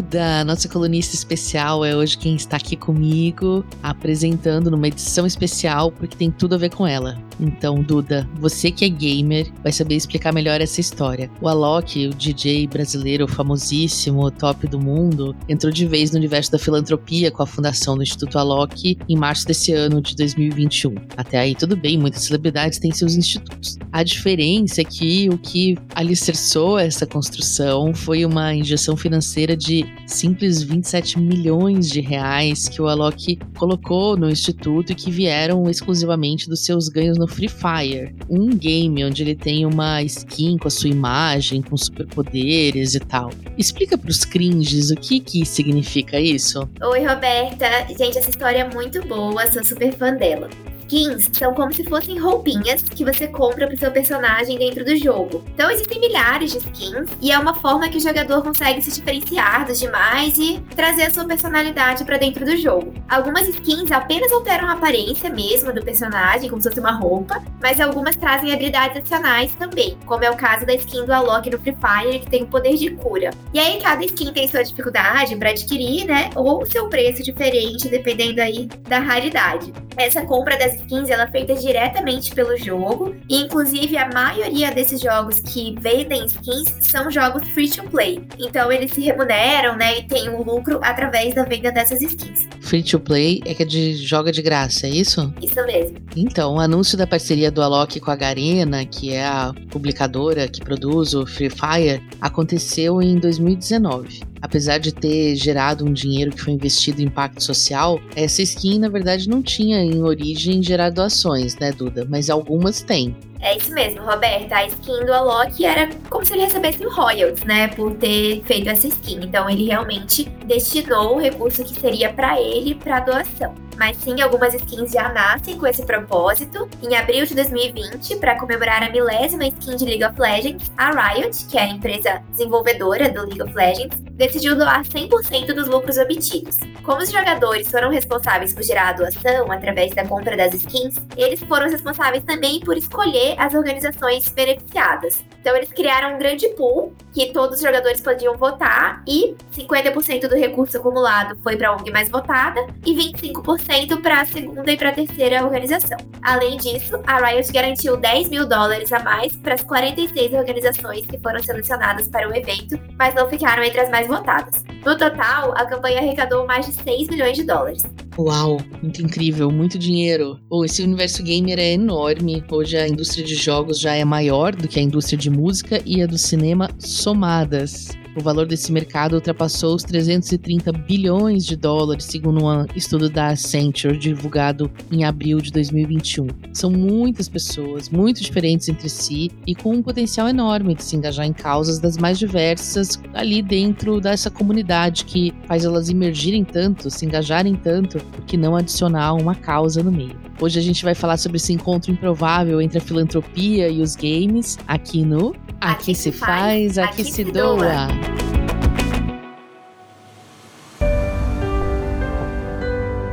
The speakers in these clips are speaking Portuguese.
Duda, nossa colunista especial, é hoje quem está aqui comigo, apresentando numa edição especial, porque tem tudo a ver com ela. Então, Duda, você que é gamer, vai saber explicar melhor essa história. O Alok, o DJ brasileiro famosíssimo, top do mundo, entrou de vez no universo da filantropia com a fundação do Instituto Alok em março desse ano de 2021. Até aí, tudo bem, muitas celebridades têm seus institutos. A diferença é que o que alicerçou essa construção foi uma injeção financeira de simples 27 milhões de reais que o Alok colocou no instituto e que vieram exclusivamente dos seus ganhos no Free Fire, um game onde ele tem uma skin com a sua imagem, com superpoderes e tal. Explica para os cringes o que que significa isso? Oi, Roberta. Gente, essa história é muito boa, sou super fã dela skins são como se fossem roupinhas que você compra pro seu personagem dentro do jogo. Então existem milhares de skins e é uma forma que o jogador consegue se diferenciar dos demais e trazer a sua personalidade para dentro do jogo. Algumas skins apenas alteram a aparência mesmo do personagem, como se fosse uma roupa, mas algumas trazem habilidades adicionais também, como é o caso da skin do Alok no Free Fire, que tem o poder de cura. E aí cada skin tem sua dificuldade para adquirir, né? Ou seu preço diferente, dependendo aí da raridade. Essa compra das skins ela é feita diretamente pelo jogo, e inclusive a maioria desses jogos que vendem skins são jogos free to play. Então eles se remuneram, né, e tem um lucro através da venda dessas skins. Free to play é que é de joga de graça, é isso? Isso mesmo. Então, o anúncio da parceria do Alok com a Garena, que é a publicadora que produz o Free Fire, aconteceu em 2019 apesar de ter gerado um dinheiro que foi investido em impacto social, essa skin na verdade não tinha em origem gerar doações, né, Duda? Mas algumas têm. É isso mesmo, Roberta. A skin do Alok era como se ele recebesse royalties, né, por ter feito essa skin. Então ele realmente destinou o recurso que seria para ele para doação mas sim algumas skins já nascem com esse propósito. Em abril de 2020, para comemorar a milésima skin de League of Legends, a Riot, que é a empresa desenvolvedora do League of Legends, decidiu doar 100% dos lucros obtidos. Como os jogadores foram responsáveis por gerar a doação através da compra das skins, eles foram responsáveis também por escolher as organizações beneficiadas. Então eles criaram um grande pool que todos os jogadores podiam votar e 50% do recurso acumulado foi para a ONG mais votada e 25% para a segunda e para a terceira organização. Além disso, a Riot garantiu 10 mil dólares a mais para as 46 organizações que foram selecionadas para o evento, mas não ficaram entre as mais votadas. No total, a campanha arrecadou mais de 6 milhões de dólares. Uau, muito incrível, muito dinheiro. Oh, esse universo gamer é enorme. Hoje a indústria de jogos já é maior do que a indústria de música e a do cinema somadas. O valor desse mercado ultrapassou os 330 bilhões de dólares, segundo um estudo da Accenture divulgado em abril de 2021. São muitas pessoas, muito diferentes entre si e com um potencial enorme de se engajar em causas das mais diversas ali dentro dessa comunidade que faz elas emergirem tanto, se engajarem tanto, porque não adicionar uma causa no meio. Hoje a gente vai falar sobre esse encontro improvável entre a filantropia e os games aqui no Aqui, aqui se faz, aqui, aqui se doa. doa.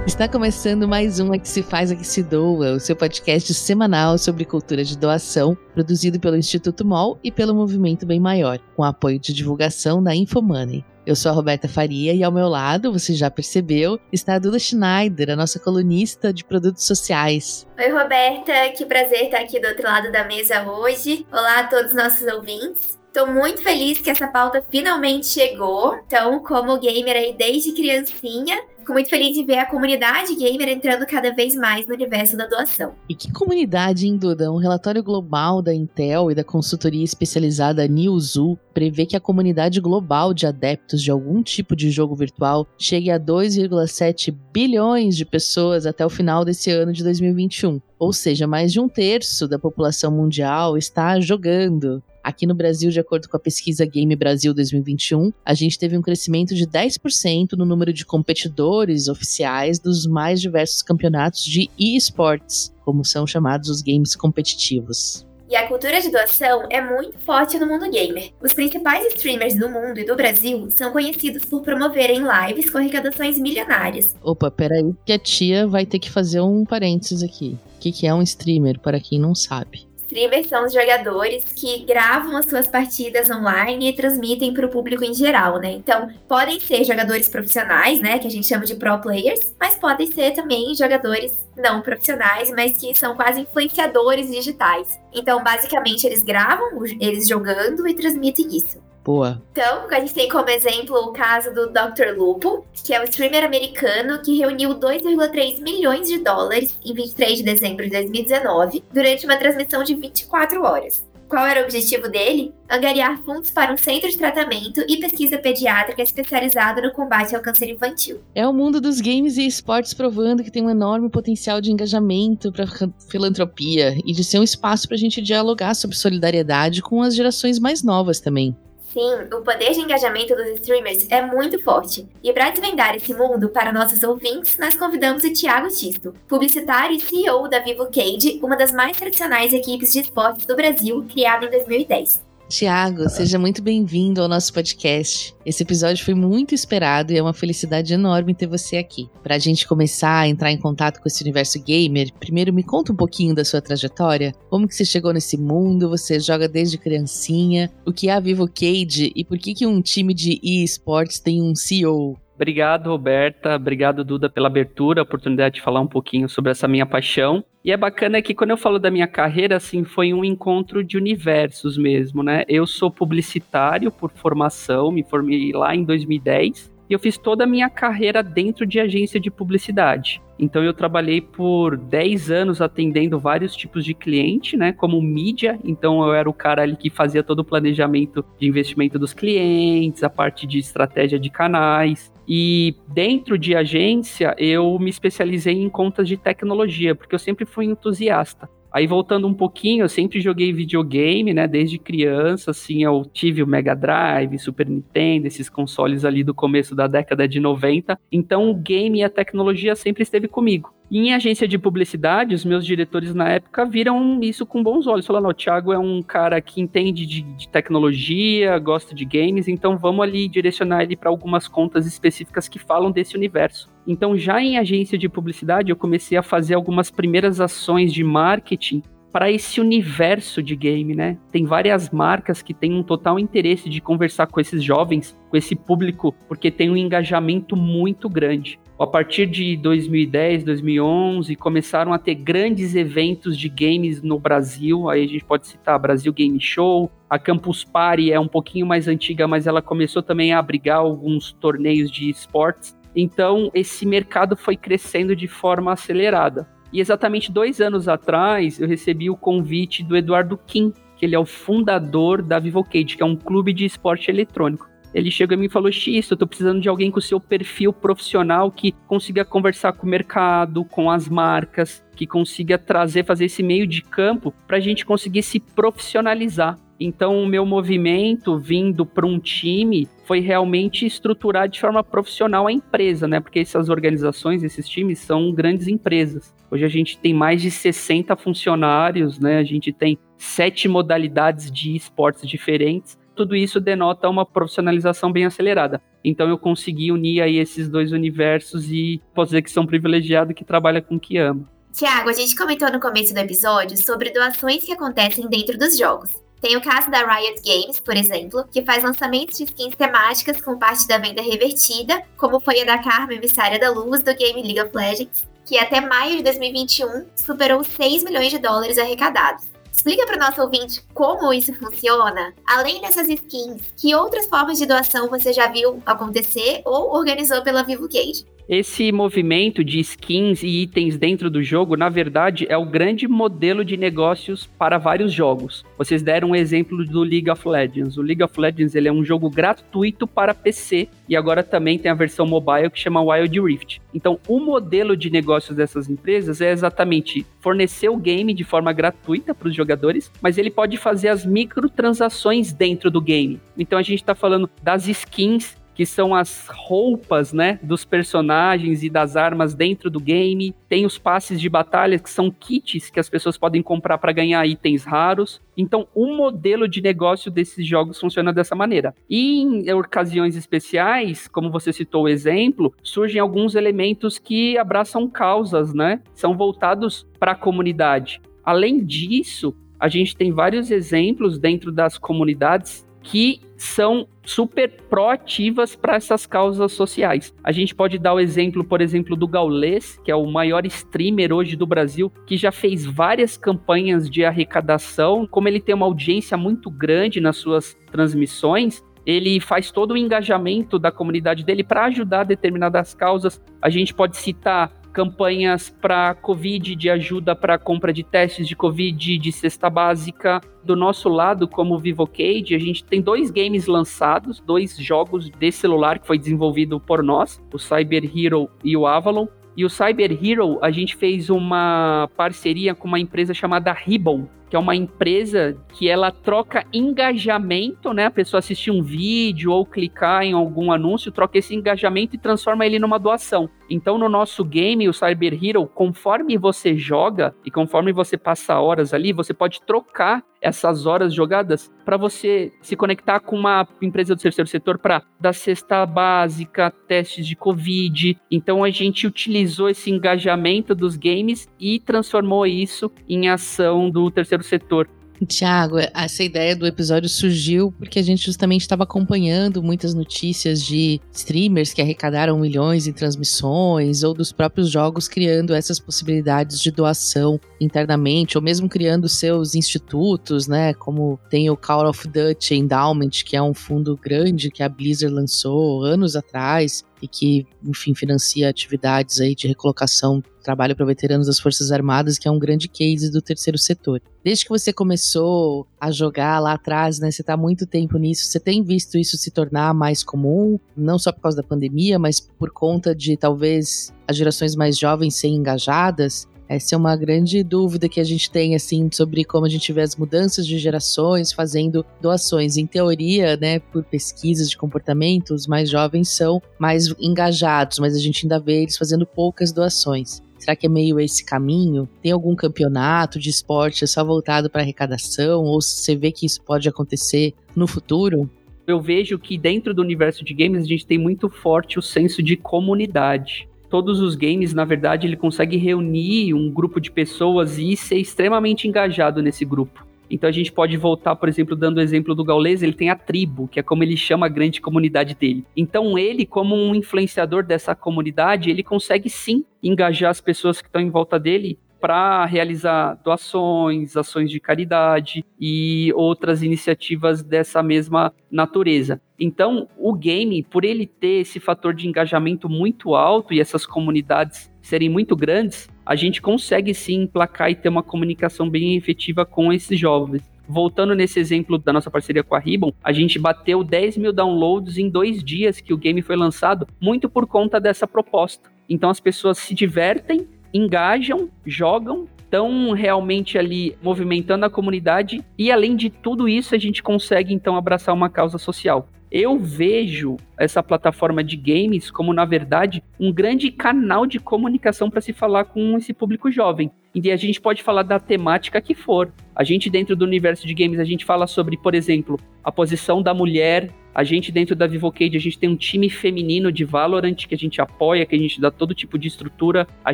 Está começando mais um Aqui Se Faz, Aqui Se Doa, o seu podcast semanal sobre cultura de doação, produzido pelo Instituto MOL e pelo Movimento Bem Maior, com apoio de divulgação da Infomoney. Eu sou a Roberta Faria e ao meu lado, você já percebeu, está a Duda Schneider, a nossa colunista de produtos sociais. Oi, Roberta, que prazer estar aqui do outro lado da mesa hoje. Olá a todos os nossos ouvintes. Estou muito feliz que essa pauta finalmente chegou. Então, como gamer aí desde criancinha, Fico muito feliz de ver a comunidade gamer entrando cada vez mais no universo da doação. E que comunidade, hein, Duda? Um relatório global da Intel e da consultoria especializada Newzoo prevê que a comunidade global de adeptos de algum tipo de jogo virtual chegue a 2,7 bilhões de pessoas até o final desse ano de 2021. Ou seja, mais de um terço da população mundial está jogando. Aqui no Brasil, de acordo com a pesquisa Game Brasil 2021, a gente teve um crescimento de 10% no número de competidores oficiais dos mais diversos campeonatos de esports, como são chamados os games competitivos. E a cultura de doação é muito forte no mundo gamer. Os principais streamers do mundo e do Brasil são conhecidos por promoverem lives com arrecadações milionárias. Opa, peraí, que a tia vai ter que fazer um parênteses aqui. O que, que é um streamer, para quem não sabe? Streamers são os jogadores que gravam as suas partidas online e transmitem para o público em geral, né? Então, podem ser jogadores profissionais, né, que a gente chama de pro players, mas podem ser também jogadores não profissionais, mas que são quase influenciadores digitais. Então, basicamente, eles gravam eles jogando e transmitem isso. Boa. Então, a gente tem como exemplo o caso do Dr. Lupo, que é um streamer americano que reuniu 2,3 milhões de dólares em 23 de dezembro de 2019, durante uma transmissão de 24 horas. Qual era o objetivo dele? Angariar fundos para um centro de tratamento e pesquisa pediátrica especializado no combate ao câncer infantil. É o mundo dos games e esportes provando que tem um enorme potencial de engajamento para filantropia e de ser um espaço para a gente dialogar sobre solidariedade com as gerações mais novas também. Sim, o poder de engajamento dos streamers é muito forte. E para desvendar esse mundo para nossos ouvintes, nós convidamos o Thiago Tisto, publicitário e CEO da Vivo Cage, uma das mais tradicionais equipes de esportes do Brasil, criada em 2010. Tiago, seja muito bem-vindo ao nosso podcast. Esse episódio foi muito esperado e é uma felicidade enorme ter você aqui. Para a gente começar a entrar em contato com esse universo gamer, primeiro me conta um pouquinho da sua trajetória. Como que você chegou nesse mundo? Você joga desde criancinha? O que é a Vivo Cage e por que, que um time de eSports tem um CEO? Obrigado, Roberta. Obrigado, Duda, pela abertura, oportunidade de falar um pouquinho sobre essa minha paixão. E é bacana que quando eu falo da minha carreira, assim, foi um encontro de universos mesmo, né? Eu sou publicitário por formação, me formei lá em 2010 e eu fiz toda a minha carreira dentro de agência de publicidade. Então eu trabalhei por 10 anos atendendo vários tipos de cliente, né, como mídia, então eu era o cara ali que fazia todo o planejamento de investimento dos clientes, a parte de estratégia de canais. E dentro de agência, eu me especializei em contas de tecnologia, porque eu sempre fui entusiasta. Aí voltando um pouquinho, eu sempre joguei videogame, né? Desde criança, assim, eu tive o Mega Drive, Super Nintendo, esses consoles ali do começo da década de 90. Então o game e a tecnologia sempre esteve comigo. E em agência de publicidade, os meus diretores na época viram isso com bons olhos. Falaram, o Thiago é um cara que entende de, de tecnologia, gosta de games, então vamos ali direcionar ele para algumas contas específicas que falam desse universo. Então, já em agência de publicidade, eu comecei a fazer algumas primeiras ações de marketing para esse universo de game, né? Tem várias marcas que têm um total interesse de conversar com esses jovens, com esse público, porque tem um engajamento muito grande. A partir de 2010, 2011, começaram a ter grandes eventos de games no Brasil. Aí a gente pode citar Brasil Game Show, a Campus Party é um pouquinho mais antiga, mas ela começou também a abrigar alguns torneios de esportes. Então, esse mercado foi crescendo de forma acelerada. E exatamente dois anos atrás, eu recebi o convite do Eduardo Kim, que ele é o fundador da Vivocade, que é um clube de esporte eletrônico. Ele chegou a mim e falou: X, eu tô precisando de alguém com seu perfil profissional que consiga conversar com o mercado, com as marcas, que consiga trazer, fazer esse meio de campo para a gente conseguir se profissionalizar. Então, o meu movimento vindo para um time foi realmente estruturar de forma profissional a empresa, né? Porque essas organizações, esses times são grandes empresas. Hoje a gente tem mais de 60 funcionários, né? A gente tem sete modalidades de esportes diferentes. Tudo isso denota uma profissionalização bem acelerada. Então eu consegui unir aí esses dois universos e posso dizer que sou um privilegiado que trabalha com o que ama. Tiago, a gente comentou no começo do episódio sobre doações que acontecem dentro dos jogos. Tem o caso da Riot Games, por exemplo, que faz lançamentos de skins temáticas com parte da venda revertida, como foi a da Carmen Emissária da Luz do game League of Legends, que até maio de 2021 superou 6 milhões de dólares arrecadados. Explica para o nosso ouvinte como isso funciona. Além dessas skins, que outras formas de doação você já viu acontecer ou organizou pela Vivo Cage? Esse movimento de skins e itens dentro do jogo, na verdade, é o grande modelo de negócios para vários jogos. Vocês deram um exemplo do League of Legends. O League of Legends ele é um jogo gratuito para PC e agora também tem a versão mobile que chama Wild Rift. Então, o modelo de negócios dessas empresas é exatamente fornecer o game de forma gratuita para os jogadores, mas ele pode fazer as microtransações dentro do game. Então, a gente está falando das skins que são as roupas, né, dos personagens e das armas dentro do game. Tem os passes de batalha, que são kits que as pessoas podem comprar para ganhar itens raros. Então, o modelo de negócio desses jogos funciona dessa maneira. E em ocasiões especiais, como você citou o exemplo, surgem alguns elementos que abraçam causas, né? São voltados para a comunidade. Além disso, a gente tem vários exemplos dentro das comunidades que são super proativas para essas causas sociais. A gente pode dar o exemplo, por exemplo, do Gaulês, que é o maior streamer hoje do Brasil, que já fez várias campanhas de arrecadação. Como ele tem uma audiência muito grande nas suas transmissões, ele faz todo o engajamento da comunidade dele para ajudar determinadas causas. A gente pode citar campanhas para Covid, de ajuda para compra de testes de Covid, de cesta básica. Do nosso lado, como VivoCade, a gente tem dois games lançados, dois jogos de celular que foi desenvolvido por nós, o Cyber Hero e o Avalon. E o Cyber Hero, a gente fez uma parceria com uma empresa chamada Ribbon, que é uma empresa que ela troca engajamento, né? A pessoa assistir um vídeo ou clicar em algum anúncio, troca esse engajamento e transforma ele numa doação. Então, no nosso game, o Cyber Hero, conforme você joga e conforme você passa horas ali, você pode trocar essas horas jogadas para você se conectar com uma empresa do terceiro setor para dar cesta básica, testes de Covid. Então, a gente utilizou esse engajamento dos games e transformou isso em ação do terceiro setor. Tiago, essa ideia do episódio surgiu porque a gente justamente estava acompanhando muitas notícias de streamers que arrecadaram milhões em transmissões ou dos próprios jogos criando essas possibilidades de doação internamente ou mesmo criando seus institutos, né? Como tem o Call of Duty Endowment, que é um fundo grande que a Blizzard lançou anos atrás e que, enfim, financia atividades aí de recolocação, trabalho para veteranos das Forças Armadas, que é um grande case do terceiro setor. Desde que você começou a jogar lá atrás, né, você está muito tempo nisso, você tem visto isso se tornar mais comum, não só por causa da pandemia, mas por conta de talvez as gerações mais jovens serem engajadas? Essa é uma grande dúvida que a gente tem, assim, sobre como a gente vê as mudanças de gerações fazendo doações. Em teoria, né, por pesquisas de comportamento, os mais jovens são mais engajados, mas a gente ainda vê eles fazendo poucas doações. Será que é meio esse caminho? Tem algum campeonato de esporte só voltado para arrecadação? Ou você vê que isso pode acontecer no futuro? Eu vejo que dentro do universo de games a gente tem muito forte o senso de comunidade todos os games, na verdade, ele consegue reunir um grupo de pessoas e ser extremamente engajado nesse grupo. Então a gente pode voltar, por exemplo, dando o exemplo do Gaules, ele tem a tribo, que é como ele chama a grande comunidade dele. Então ele, como um influenciador dessa comunidade, ele consegue sim engajar as pessoas que estão em volta dele para realizar doações, ações de caridade e outras iniciativas dessa mesma natureza. Então, o game, por ele ter esse fator de engajamento muito alto e essas comunidades serem muito grandes, a gente consegue sim emplacar e ter uma comunicação bem efetiva com esses jovens. Voltando nesse exemplo da nossa parceria com a Ribbon, a gente bateu 10 mil downloads em dois dias que o game foi lançado, muito por conta dessa proposta. Então as pessoas se divertem engajam, jogam, estão realmente ali movimentando a comunidade e além de tudo isso a gente consegue então abraçar uma causa social. Eu vejo essa plataforma de games como, na verdade, um grande canal de comunicação para se falar com esse público jovem. E a gente pode falar da temática que for. A gente, dentro do universo de games, a gente fala sobre, por exemplo, a posição da mulher. A gente, dentro da Vivocade, a gente tem um time feminino de Valorant que a gente apoia, que a gente dá todo tipo de estrutura. A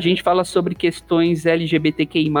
gente fala sobre questões LGBTQI.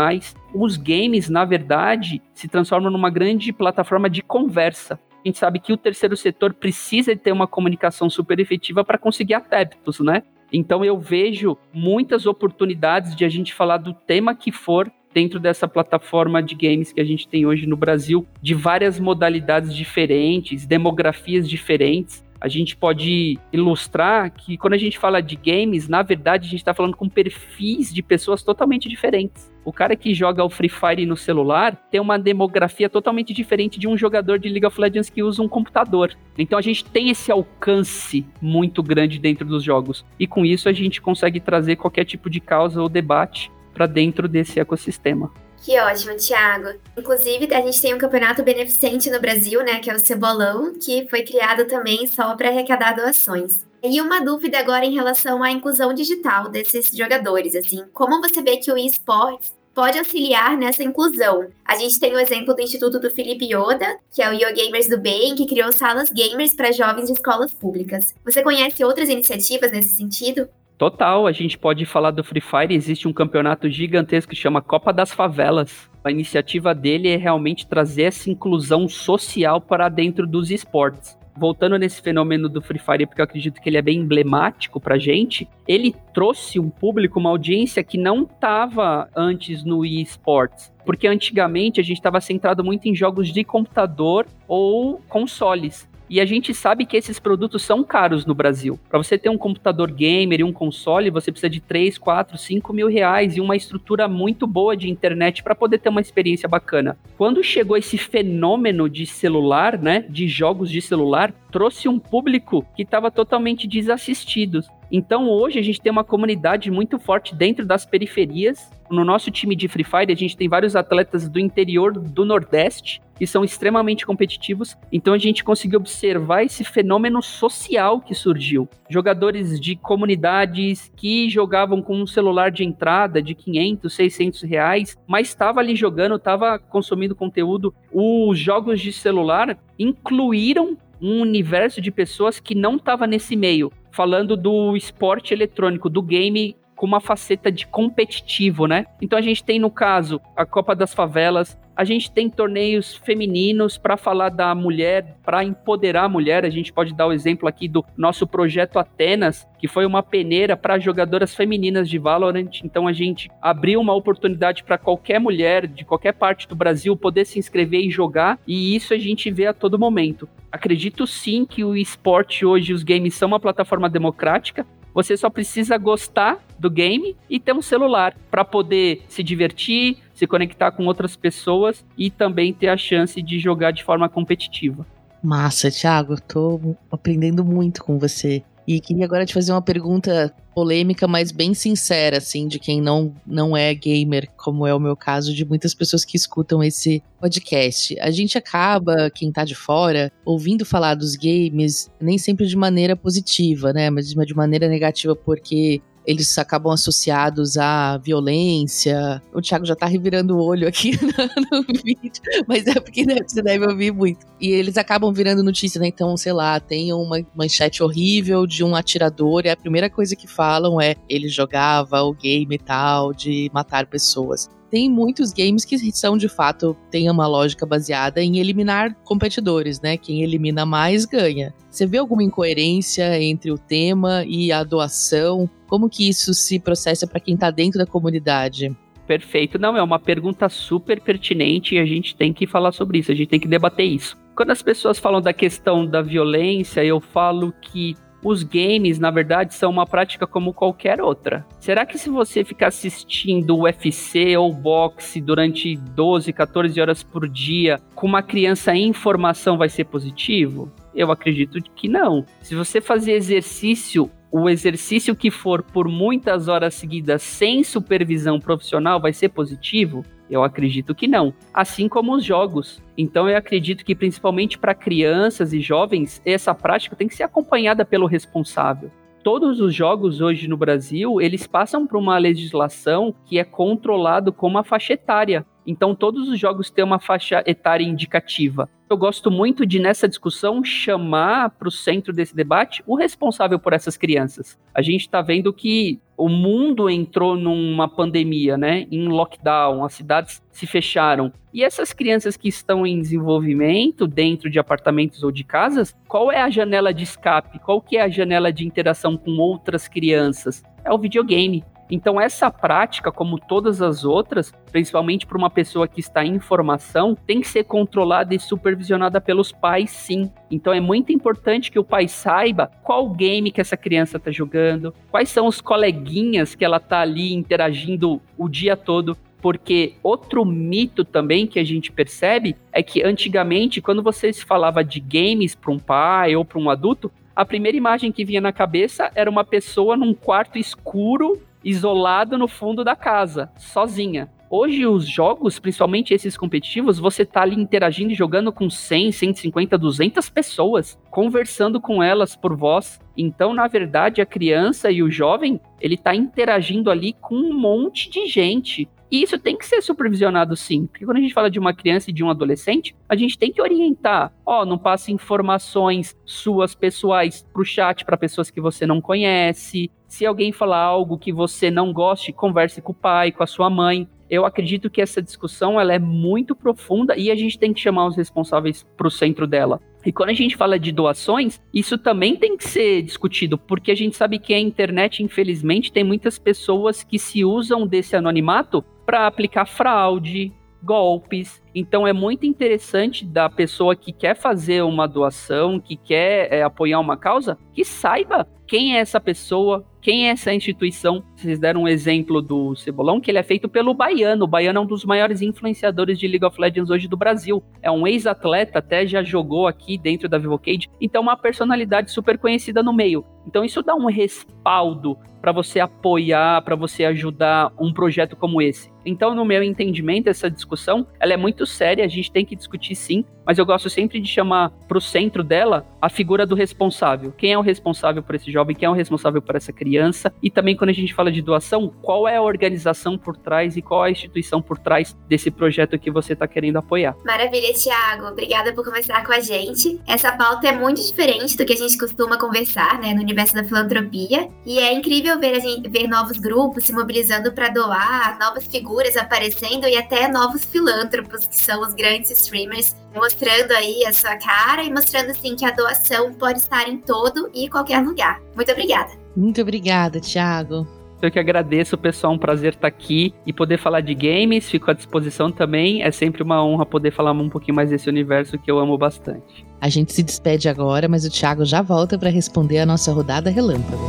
Os games, na verdade, se transformam numa grande plataforma de conversa a gente sabe que o terceiro setor precisa ter uma comunicação super efetiva para conseguir adeptos, né? Então eu vejo muitas oportunidades de a gente falar do tema que for dentro dessa plataforma de games que a gente tem hoje no Brasil, de várias modalidades diferentes, demografias diferentes a gente pode ilustrar que quando a gente fala de games, na verdade a gente está falando com perfis de pessoas totalmente diferentes. O cara que joga o Free Fire no celular tem uma demografia totalmente diferente de um jogador de League of Legends que usa um computador. Então a gente tem esse alcance muito grande dentro dos jogos. E com isso a gente consegue trazer qualquer tipo de causa ou debate para dentro desse ecossistema. Que ótimo, Thiago. Inclusive, a gente tem um campeonato beneficente no Brasil, né, que é o Cebolão, que foi criado também só para arrecadar doações. E uma dúvida agora em relação à inclusão digital desses jogadores, assim, como você vê que o esportes pode auxiliar nessa inclusão. A gente tem o exemplo do Instituto do Felipe Yoda, que é o Yo Gamers do Bem, que criou salas gamers para jovens de escolas públicas. Você conhece outras iniciativas nesse sentido? Total, a gente pode falar do Free Fire, existe um campeonato gigantesco que chama Copa das Favelas. A iniciativa dele é realmente trazer essa inclusão social para dentro dos esportes voltando nesse fenômeno do Free Fire, porque eu acredito que ele é bem emblemático pra gente, ele trouxe um público, uma audiência que não estava antes no eSports. Porque antigamente a gente estava centrado muito em jogos de computador ou consoles. E a gente sabe que esses produtos são caros no Brasil. Para você ter um computador gamer e um console, você precisa de 3, 4, 5 mil reais e uma estrutura muito boa de internet para poder ter uma experiência bacana. Quando chegou esse fenômeno de celular, né, de jogos de celular, trouxe um público que estava totalmente desassistido. Então hoje a gente tem uma comunidade muito forte dentro das periferias. No nosso time de Free Fire, a gente tem vários atletas do interior do Nordeste que são extremamente competitivos. Então a gente conseguiu observar esse fenômeno social que surgiu. Jogadores de comunidades que jogavam com um celular de entrada de 500, 600 reais, mas estava ali jogando, estava consumindo conteúdo. Os jogos de celular incluíram um universo de pessoas que não estava nesse meio falando do esporte eletrônico, do game com uma faceta de competitivo, né? Então a gente tem no caso a Copa das Favelas, a gente tem torneios femininos para falar da mulher, para empoderar a mulher. A gente pode dar o exemplo aqui do nosso projeto Atenas, que foi uma peneira para jogadoras femininas de Valorant. Então a gente abriu uma oportunidade para qualquer mulher de qualquer parte do Brasil poder se inscrever e jogar, e isso a gente vê a todo momento. Acredito sim que o esporte hoje, os games são uma plataforma democrática. Você só precisa gostar do game e ter um celular para poder se divertir, se conectar com outras pessoas e também ter a chance de jogar de forma competitiva. Massa, Thiago, tô aprendendo muito com você. E queria agora te fazer uma pergunta polêmica, mas bem sincera, assim, de quem não, não é gamer, como é o meu caso, de muitas pessoas que escutam esse podcast. A gente acaba, quem tá de fora, ouvindo falar dos games, nem sempre de maneira positiva, né? Mas de maneira negativa, porque eles acabam associados à violência. O Thiago já tá revirando o olho aqui no, vídeo, mas é porque né, você deve ouvir muito. E eles acabam virando notícia, né? Então, sei lá, tem uma manchete horrível de um atirador e a primeira coisa que falam é ele jogava o game tal de matar pessoas tem muitos games que são de fato têm uma lógica baseada em eliminar competidores, né? Quem elimina mais ganha. Você vê alguma incoerência entre o tema e a doação? Como que isso se processa para quem está dentro da comunidade? Perfeito. Não, é uma pergunta super pertinente e a gente tem que falar sobre isso, a gente tem que debater isso. Quando as pessoas falam da questão da violência, eu falo que os games, na verdade, são uma prática como qualquer outra. Será que se você ficar assistindo UFC ou boxe durante 12, 14 horas por dia com uma criança em formação vai ser positivo? Eu acredito que não. Se você fazer exercício o exercício que for por muitas horas seguidas sem supervisão profissional vai ser positivo? Eu acredito que não. Assim como os jogos. Então eu acredito que principalmente para crianças e jovens, essa prática tem que ser acompanhada pelo responsável. Todos os jogos hoje no Brasil, eles passam por uma legislação que é controlado com uma faixa etária. Então, todos os jogos têm uma faixa etária indicativa. Eu gosto muito de, nessa discussão, chamar para o centro desse debate o responsável por essas crianças. A gente está vendo que o mundo entrou numa pandemia, né? Em lockdown, as cidades se fecharam. E essas crianças que estão em desenvolvimento dentro de apartamentos ou de casas, qual é a janela de escape? Qual que é a janela de interação com outras crianças? É o videogame. Então, essa prática, como todas as outras, principalmente para uma pessoa que está em formação, tem que ser controlada e supervisionada pelos pais, sim. Então, é muito importante que o pai saiba qual game que essa criança está jogando, quais são os coleguinhas que ela está ali interagindo o dia todo porque outro mito também que a gente percebe é que antigamente, quando você se falava de games para um pai ou para um adulto, a primeira imagem que vinha na cabeça era uma pessoa num quarto escuro isolado no fundo da casa, sozinha. Hoje, os jogos, principalmente esses competitivos, você tá ali interagindo e jogando com 100, 150, 200 pessoas, conversando com elas por voz. Então, na verdade, a criança e o jovem, ele tá interagindo ali com um monte de gente. E isso tem que ser supervisionado sim, porque quando a gente fala de uma criança e de um adolescente, a gente tem que orientar. Ó, oh, não passe informações suas pessoais pro chat para pessoas que você não conhece. Se alguém falar algo que você não goste, converse com o pai, com a sua mãe. eu acredito que essa discussão ela é muito profunda e a gente tem que chamar os responsáveis para o centro dela. E quando a gente fala de doações, isso também tem que ser discutido, porque a gente sabe que a internet, infelizmente, tem muitas pessoas que se usam desse anonimato para aplicar fraude, golpes. Então é muito interessante da pessoa que quer fazer uma doação, que quer é, apoiar uma causa, que saiba quem é essa pessoa, quem é essa instituição. Vocês deram um exemplo do Cebolão, que ele é feito pelo Baiano. O Baiano é um dos maiores influenciadores de League of Legends hoje do Brasil. É um ex-atleta, até já jogou aqui dentro da Vivocade. Então, uma personalidade super conhecida no meio. Então, isso dá um respaldo para você apoiar, para você ajudar um projeto como esse. Então, no meu entendimento, essa discussão ela é muito séria, a gente tem que discutir sim, mas eu gosto sempre de chamar para o centro dela a figura do responsável. Quem é o responsável por esse jovem, quem é o responsável por essa criança, e também quando a gente fala de doação, qual é a organização por trás e qual é a instituição por trás desse projeto que você está querendo apoiar. Maravilha, Thiago. Obrigada por conversar com a gente. Essa pauta é muito diferente do que a gente costuma conversar, né, no universo da filantropia, e é incrível incrível ver, a gente, ver novos grupos se mobilizando para doar, novas figuras aparecendo e até novos filântropos, que são os grandes streamers, mostrando aí a sua cara e mostrando assim que a doação pode estar em todo e qualquer lugar. Muito obrigada. Muito obrigada, Thiago. Eu que agradeço, pessoal. Um prazer estar aqui e poder falar de games. Fico à disposição também. É sempre uma honra poder falar um pouquinho mais desse universo que eu amo bastante. A gente se despede agora, mas o Thiago já volta para responder a nossa rodada relâmpago.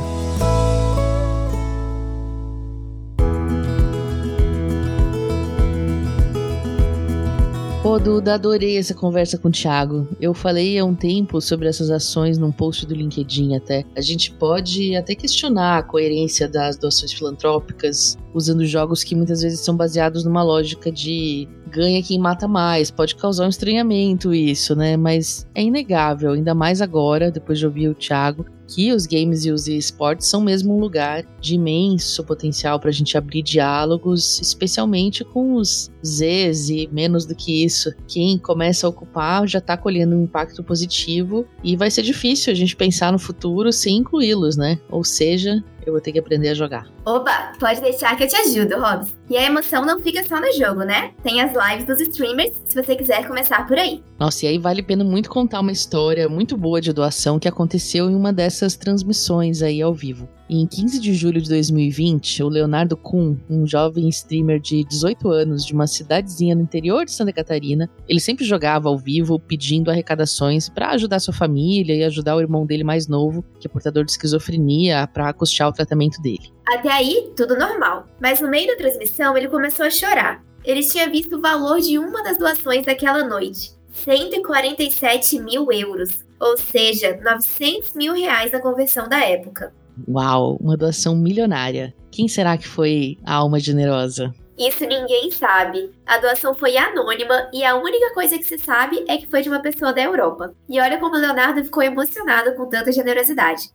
Pô, Duda, adorei essa conversa com o Thiago. Eu falei há um tempo sobre essas ações num post do LinkedIn até. A gente pode até questionar a coerência das doações filantrópicas usando jogos que muitas vezes são baseados numa lógica de ganha quem mata mais. Pode causar um estranhamento isso, né? Mas é inegável, ainda mais agora, depois de ouvir o Thiago, que os games e os esportes são mesmo um lugar de imenso potencial para a gente abrir diálogos, especialmente com os Zs e menos do que isso. Quem começa a ocupar já está colhendo um impacto positivo e vai ser difícil a gente pensar no futuro sem incluí-los, né? Ou seja, eu vou ter que aprender a jogar. Oba, pode deixar que eu te ajudo, Hobbs. E a emoção não fica só no jogo, né? Tem as lives dos streamers, se você quiser começar por aí. Nossa, e aí vale a pena muito contar uma história muito boa de doação que aconteceu em uma dessas transmissões aí ao vivo. Em 15 de julho de 2020, o Leonardo Kuhn, um jovem streamer de 18 anos de uma cidadezinha no interior de Santa Catarina, ele sempre jogava ao vivo pedindo arrecadações para ajudar sua família e ajudar o irmão dele mais novo, que é portador de esquizofrenia, para custear o tratamento dele. Até aí, tudo normal. Mas no meio da transmissão, ele começou a chorar. Ele tinha visto o valor de uma das doações daquela noite: 147 mil euros, ou seja, 900 mil reais na conversão da época. Uau, uma doação milionária. Quem será que foi a alma generosa? Isso ninguém sabe. A doação foi anônima e a única coisa que se sabe é que foi de uma pessoa da Europa. E olha como o Leonardo ficou emocionado com tanta generosidade.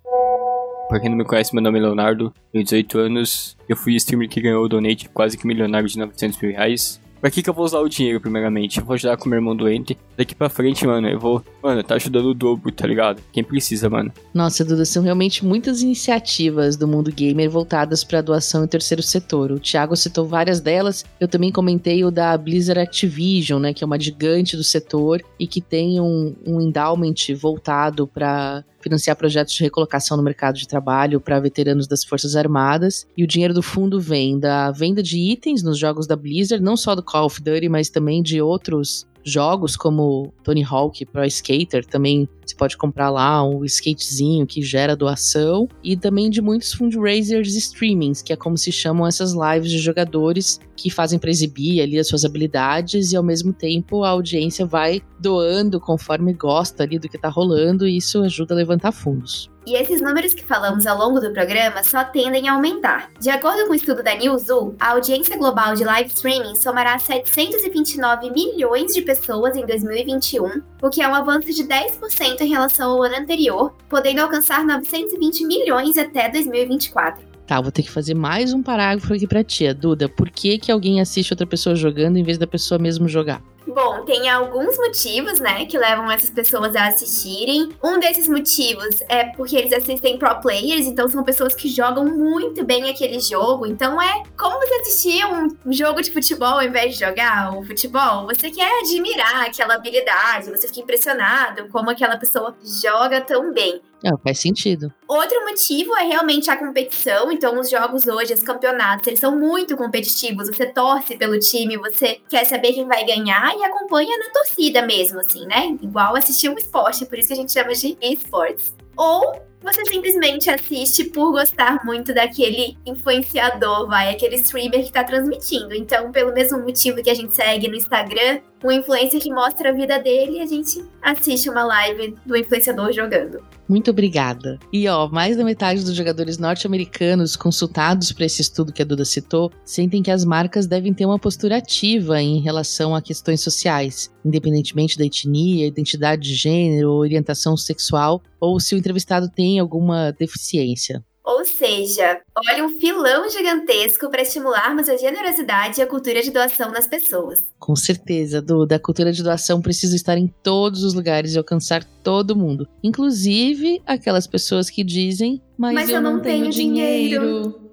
Pra quem não me conhece, meu nome é Leonardo, tenho 18 anos. Eu fui streamer que ganhou o donate quase que milionário de 900 mil reais. Pra que que eu vou usar o dinheiro, primeiramente? Eu vou ajudar com meu irmão doente. Daqui pra frente, mano, eu vou... Mano, tá ajudando o dobro, tá ligado? Quem precisa, mano. Nossa, Duda, são realmente muitas iniciativas do mundo gamer voltadas pra doação em terceiro setor. O Thiago citou várias delas. Eu também comentei o da Blizzard Activision, né? Que é uma gigante do setor e que tem um, um endowment voltado para financiar projetos de recolocação no mercado de trabalho para veteranos das Forças Armadas. E o dinheiro do fundo vem da venda de itens nos jogos da Blizzard, não só do Call of Duty, mas também de outros jogos como Tony Hawk Pro Skater, também você pode comprar lá um skatezinho que gera doação, e também de muitos fundraisers streamings, que é como se chamam essas lives de jogadores que fazem para exibir ali as suas habilidades e ao mesmo tempo a audiência vai doando conforme gosta ali do que tá rolando e isso ajuda a levantar fundos. E esses números que falamos ao longo do programa só tendem a aumentar. De acordo com o estudo da Newzoo, a audiência global de live streaming somará 729 milhões de pessoas em 2021, o que é um avanço de 10% em relação ao ano anterior, podendo alcançar 920 milhões até 2024. Tá, vou ter que fazer mais um parágrafo aqui pra tia. Duda, por que, que alguém assiste outra pessoa jogando em vez da pessoa mesmo jogar? Bom, tem alguns motivos, né, que levam essas pessoas a assistirem. Um desses motivos é porque eles assistem pro players, então são pessoas que jogam muito bem aquele jogo. Então é como você assistir um jogo de futebol ao invés de jogar o futebol. Você quer admirar aquela habilidade, você fica impressionado como aquela pessoa joga tão bem. Não, faz sentido. Outro motivo é realmente a competição. Então, os jogos hoje, os campeonatos, eles são muito competitivos. Você torce pelo time, você quer saber quem vai ganhar e acompanha na torcida mesmo, assim, né? Igual assistir um esporte, por isso a gente chama de esportes. Ou você simplesmente assiste por gostar muito daquele influenciador, vai, aquele streamer que tá transmitindo. Então, pelo mesmo motivo que a gente segue no Instagram, um influencer que mostra a vida dele, a gente assiste uma live do influenciador jogando. Muito obrigada. E ó, mais da metade dos jogadores norte-americanos consultados para esse estudo que a Duda citou sentem que as marcas devem ter uma postura ativa em relação a questões sociais, independentemente da etnia, identidade de gênero, orientação sexual ou se o entrevistado tem alguma deficiência. Ou seja, olha um filão gigantesco para estimularmos a generosidade e a cultura de doação nas pessoas. Com certeza, Duda, a cultura de doação precisa estar em todos os lugares e alcançar todo mundo, inclusive aquelas pessoas que dizem: Mas, Mas eu, eu não, não tenho dinheiro."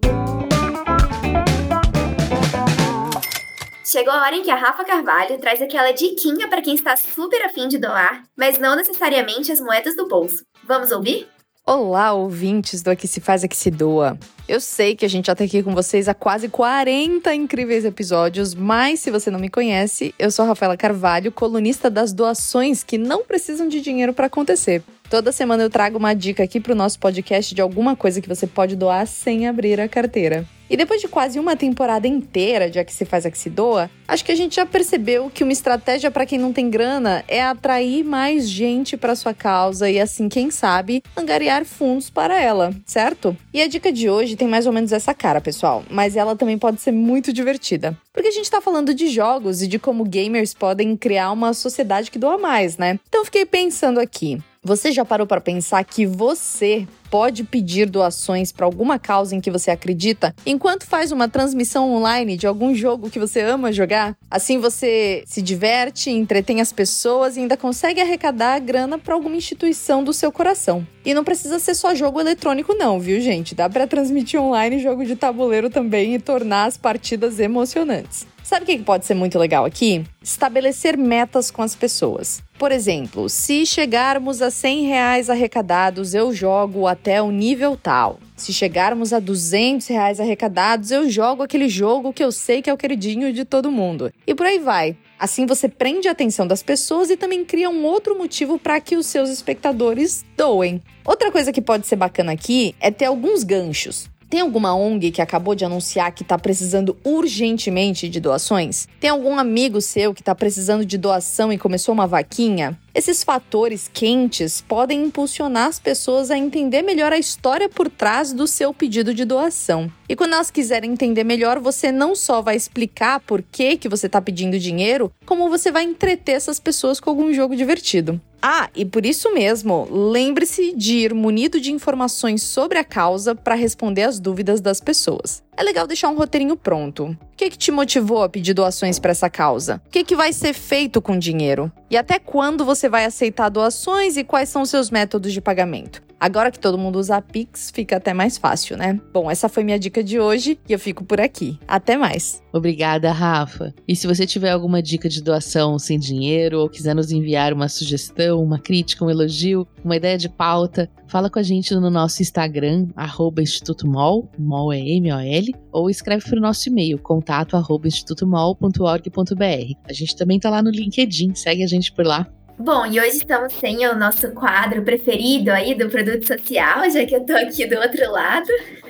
Chegou a hora em que a Rafa Carvalho traz aquela diquinha para quem está super afim de doar, mas não necessariamente as moedas do bolso. Vamos ouvir? Olá, ouvintes do Aqui Se Faz, Aqui Se Doa. Eu sei que a gente já tá aqui com vocês há quase 40 incríveis episódios, mas se você não me conhece, eu sou a Rafaela Carvalho, colunista das doações que não precisam de dinheiro para acontecer. Toda semana eu trago uma dica aqui pro nosso podcast de alguma coisa que você pode doar sem abrir a carteira. E depois de quase uma temporada inteira de A Que Se Faz, A Que Se Doa, acho que a gente já percebeu que uma estratégia para quem não tem grana é atrair mais gente para sua causa e assim, quem sabe, angariar fundos para ela, certo? E a dica de hoje tem mais ou menos essa cara, pessoal, mas ela também pode ser muito divertida. Porque a gente tá falando de jogos e de como gamers podem criar uma sociedade que doa mais, né? Então fiquei pensando aqui, você já parou para pensar que você pode pedir doações para alguma causa em que você acredita enquanto faz uma transmissão online de algum jogo que você ama jogar? Assim você se diverte, entretém as pessoas e ainda consegue arrecadar grana para alguma instituição do seu coração. E não precisa ser só jogo eletrônico não, viu, gente? Dá para transmitir online jogo de tabuleiro também e tornar as partidas emocionantes. Sabe o que pode ser muito legal aqui? Estabelecer metas com as pessoas. Por exemplo, se chegarmos a 100 reais arrecadados, eu jogo até o nível tal. Se chegarmos a 200 reais arrecadados, eu jogo aquele jogo que eu sei que é o queridinho de todo mundo. E por aí vai. Assim você prende a atenção das pessoas e também cria um outro motivo para que os seus espectadores doem. Outra coisa que pode ser bacana aqui é ter alguns ganchos. Tem alguma ONG que acabou de anunciar que está precisando urgentemente de doações? Tem algum amigo seu que está precisando de doação e começou uma vaquinha? Esses fatores quentes podem impulsionar as pessoas a entender melhor a história por trás do seu pedido de doação. E quando elas quiserem entender melhor, você não só vai explicar por que, que você está pedindo dinheiro, como você vai entreter essas pessoas com algum jogo divertido. Ah, e por isso mesmo, lembre-se de ir munido de informações sobre a causa para responder às dúvidas das pessoas. É legal deixar um roteirinho pronto. O que, que te motivou a pedir doações para essa causa? O que, que vai ser feito com o dinheiro? E até quando você vai aceitar doações e quais são os seus métodos de pagamento? Agora que todo mundo usa Pix, fica até mais fácil, né? Bom, essa foi minha dica de hoje e eu fico por aqui. Até mais! Obrigada, Rafa. E se você tiver alguma dica de doação sem dinheiro ou quiser nos enviar uma sugestão, uma crítica, um elogio, uma ideia de pauta, fala com a gente no nosso Instagram, arroba Instituto Mol, Mol é M-O-L, ou escreve para o nosso e-mail, contato arroba institutomol.org.br. A gente também tá lá no LinkedIn, segue a gente por lá. Bom, e hoje estamos sem o nosso quadro preferido aí do produto social, já que eu tô aqui do outro lado.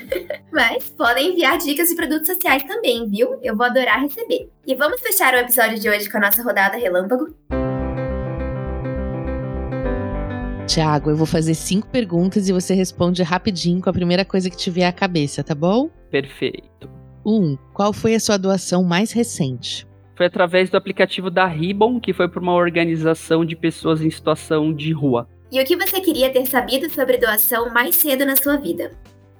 Mas podem enviar dicas de produtos sociais também, viu? Eu vou adorar receber. E vamos fechar o episódio de hoje com a nossa rodada relâmpago? Tiago, eu vou fazer cinco perguntas e você responde rapidinho com a primeira coisa que te vier à cabeça, tá bom? Perfeito. Um, qual foi a sua doação mais recente? Foi através do aplicativo da Ribbon, que foi para uma organização de pessoas em situação de rua. E o que você queria ter sabido sobre doação mais cedo na sua vida?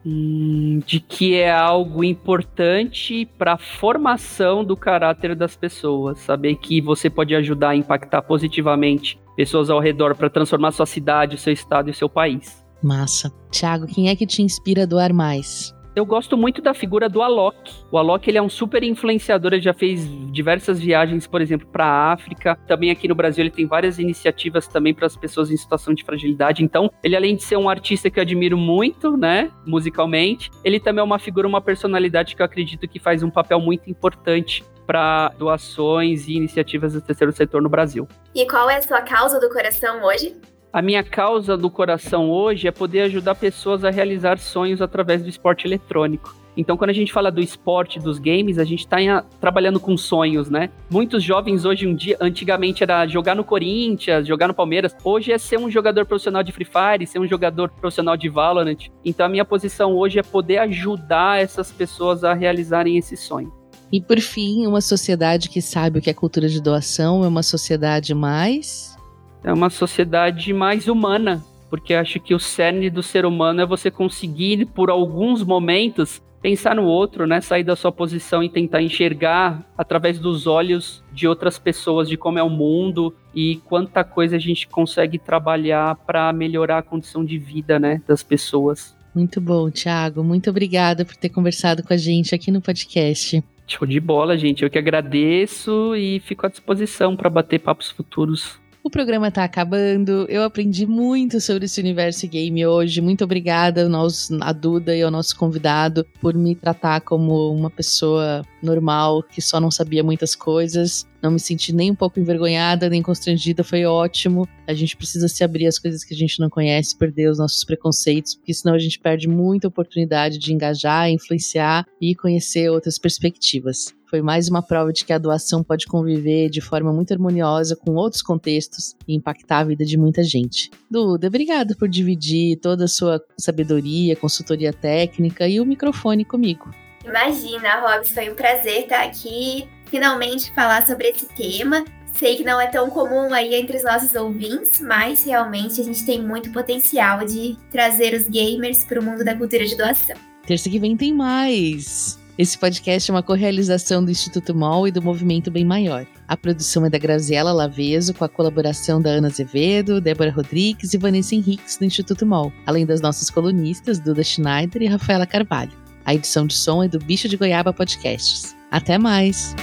Hum, de que é algo importante para a formação do caráter das pessoas. Saber que você pode ajudar a impactar positivamente pessoas ao redor para transformar sua cidade, seu estado e seu país. Massa. Thiago, quem é que te inspira a doar mais? Eu gosto muito da figura do Alok. O Alok ele é um super influenciador, ele já fez diversas viagens, por exemplo, para a África. Também aqui no Brasil ele tem várias iniciativas também para as pessoas em situação de fragilidade. Então, ele além de ser um artista que eu admiro muito, né, musicalmente, ele também é uma figura, uma personalidade que eu acredito que faz um papel muito importante para doações e iniciativas do terceiro setor no Brasil. E qual é a sua causa do coração hoje? A minha causa do coração hoje é poder ajudar pessoas a realizar sonhos através do esporte eletrônico. Então, quando a gente fala do esporte, dos games, a gente está trabalhando com sonhos, né? Muitos jovens hoje um dia, antigamente era jogar no Corinthians, jogar no Palmeiras. Hoje é ser um jogador profissional de Free Fire, ser um jogador profissional de Valorant. Então, a minha posição hoje é poder ajudar essas pessoas a realizarem esse sonho. E por fim, uma sociedade que sabe o que é cultura de doação é uma sociedade mais é uma sociedade mais humana, porque acho que o cerne do ser humano é você conseguir, por alguns momentos, pensar no outro, né? Sair da sua posição e tentar enxergar através dos olhos de outras pessoas, de como é o mundo e quanta coisa a gente consegue trabalhar para melhorar a condição de vida, né, das pessoas. Muito bom, Thiago. Muito obrigada por ter conversado com a gente aqui no podcast. Show de bola, gente. Eu que agradeço e fico à disposição para bater papos futuros. O programa tá acabando. Eu aprendi muito sobre esse universo game hoje. Muito obrigada a Duda e ao nosso convidado por me tratar como uma pessoa normal que só não sabia muitas coisas. Não me senti nem um pouco envergonhada, nem constrangida, foi ótimo. A gente precisa se abrir às coisas que a gente não conhece, perder os nossos preconceitos, porque senão a gente perde muita oportunidade de engajar, influenciar e conhecer outras perspectivas. Foi mais uma prova de que a doação pode conviver de forma muito harmoniosa com outros contextos e impactar a vida de muita gente. Duda, obrigado por dividir toda a sua sabedoria, consultoria técnica e o microfone comigo. Imagina, Robs, foi um prazer estar aqui, finalmente falar sobre esse tema. Sei que não é tão comum aí entre os nossos ouvintes, mas realmente a gente tem muito potencial de trazer os gamers para o mundo da cultura de doação. Terça que vem tem mais! Esse podcast é uma correalização do Instituto MOL e do Movimento Bem Maior. A produção é da Graziela Laveso, com a colaboração da Ana Azevedo, Débora Rodrigues e Vanessa Henriques, do Instituto MOL, além das nossas colunistas Duda Schneider e Rafaela Carvalho. A edição de som é do Bicho de Goiaba Podcasts. Até mais!